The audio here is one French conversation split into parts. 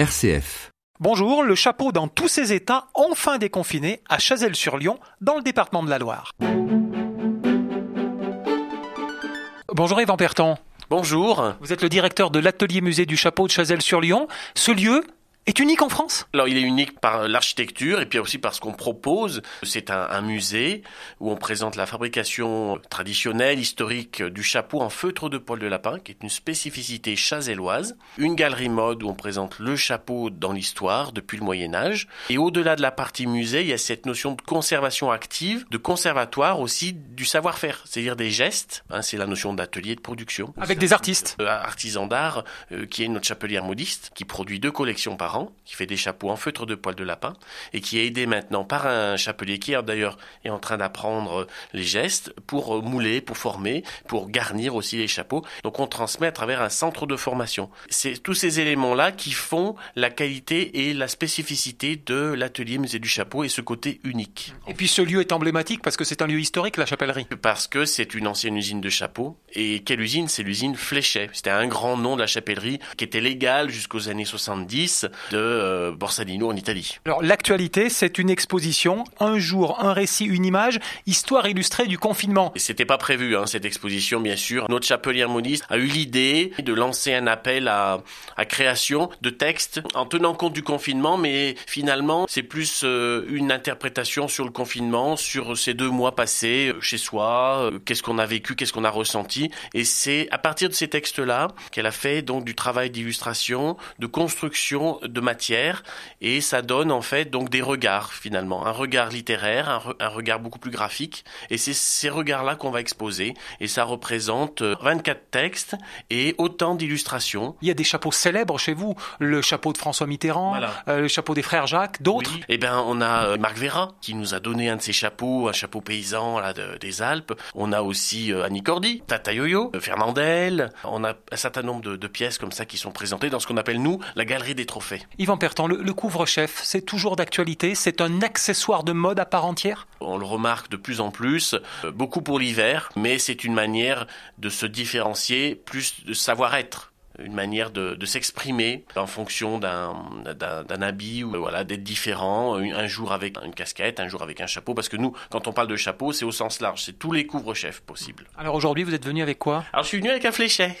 RCF. Bonjour, le chapeau dans tous ses états, enfin déconfiné à Chazelles-sur-Lyon, dans le département de la Loire. Bonjour Yvan Perton. Bonjour. Vous êtes le directeur de l'atelier musée du chapeau de Chazelles-sur-Lyon. Ce lieu est unique en France? Alors il est unique par l'architecture et puis aussi par ce qu'on propose. C'est un, un, musée où on présente la fabrication traditionnelle, historique du chapeau en feutre de poil de lapin, qui est une spécificité chazelloise. Une galerie mode où on présente le chapeau dans l'histoire depuis le Moyen Âge. Et au-delà de la partie musée, il y a cette notion de conservation active, de conservatoire aussi du savoir-faire, c'est-à-dire des gestes. Hein, c'est la notion d'atelier de production. Avec des artistes. Artisan d'art, euh, qui est notre chapelière modiste, qui produit deux collections par an, qui fait des chapeaux en feutre de poil de lapin et qui est aidé maintenant par un chapelier qui d'ailleurs est en train d'apprendre les gestes pour mouler, pour former, pour garnir aussi les chapeaux. Donc on transmet à travers un centre de formation. C'est tous ces éléments-là qui font la qualité et la spécificité de l'atelier musée du chapeau et ce côté unique. Et puis ce lieu est emblématique parce que c'est un lieu historique, la chapellerie. Parce que c'est une ancienne usine de chapeaux. Et quelle usine? C'est l'usine Fléchet. C'était un grand nom de la chapellerie qui était légal jusqu'aux années 70 de euh, Borsalino en Italie. Alors l'actualité, c'est une exposition, un jour, un récit, une image, histoire illustrée du confinement. Et c'était pas prévu hein, cette exposition, bien sûr. Notre chapelière modiste a eu l'idée de lancer un appel à, à, création de textes en tenant compte du confinement, mais finalement c'est plus euh, une interprétation sur le confinement, sur ces deux mois passés euh, chez soi, euh, qu'est-ce qu'on a vécu, qu'est-ce qu'on a ressenti, et c'est à partir de ces textes-là qu'elle a fait donc du travail d'illustration, de construction de matière et ça donne en fait donc des regards finalement, un regard littéraire, un, re un regard beaucoup plus graphique et c'est ces regards-là qu'on va exposer et ça représente 24 textes et autant d'illustrations. Il y a des chapeaux célèbres chez vous, le chapeau de François Mitterrand, voilà. euh, le chapeau des frères Jacques, d'autres. Oui. Eh ben on a euh, Marc Vera qui nous a donné un de ses chapeaux, un chapeau paysan là de, des Alpes. On a aussi euh, Annie Cordy, Tata Yoyo, Fernandel. On a un certain nombre de, de pièces comme ça qui sont présentées dans ce qu'on appelle nous la galerie des trophées. Yvan Pertan, le, le couvre-chef, c'est toujours d'actualité C'est un accessoire de mode à part entière? On le remarque de plus en plus, euh, beaucoup pour l'hiver, mais c'est une manière de se différencier, plus de savoir-être une manière de, de s'exprimer en fonction d'un habit ou voilà d'être différent un jour avec une casquette un jour avec un chapeau parce que nous quand on parle de chapeau c'est au sens large c'est tous les couvre-chefs possibles. Alors aujourd'hui vous êtes venu avec quoi? Alors je suis venu avec un fléchet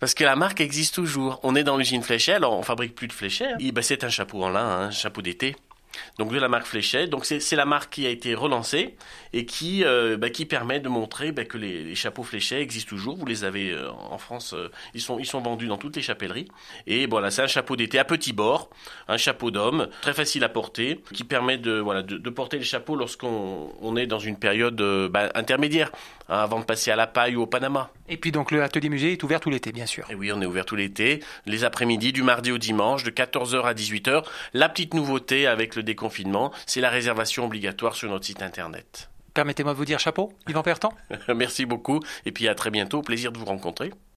parce que la marque existe toujours. On est dans l'usine Fléchet, alors on fabrique plus de fléchets. Hein. Ben, c'est un chapeau en lin, hein, un chapeau d'été. Donc de la marque Fléchet. Donc c'est la marque qui a été relancée et qui, bah, qui permet de montrer bah, que les, chapeaux Fléchet existent toujours. Vous les avez euh, en France, euh, ils, sont, ils sont vendus dans toutes les chapelleries. Et voilà, c'est un chapeau d'été à petit bord, un chapeau d'homme, très facile à porter, qui permet de, voilà, de, porter le chapeau lorsqu'on on est dans une période bah, intermédiaire, avant de passer à la paille ou au Panama. Et puis donc le atelier musée est ouvert tout l'été, bien sûr. Et oui, on est ouvert tout l'été, les après-midi, du mardi au dimanche, de 14h à 18h. La petite nouveauté avec le déconfinement, c'est la réservation obligatoire sur notre site internet. Permettez-moi de vous dire chapeau, Yvan Pertan. Merci beaucoup, et puis à très bientôt, plaisir de vous rencontrer.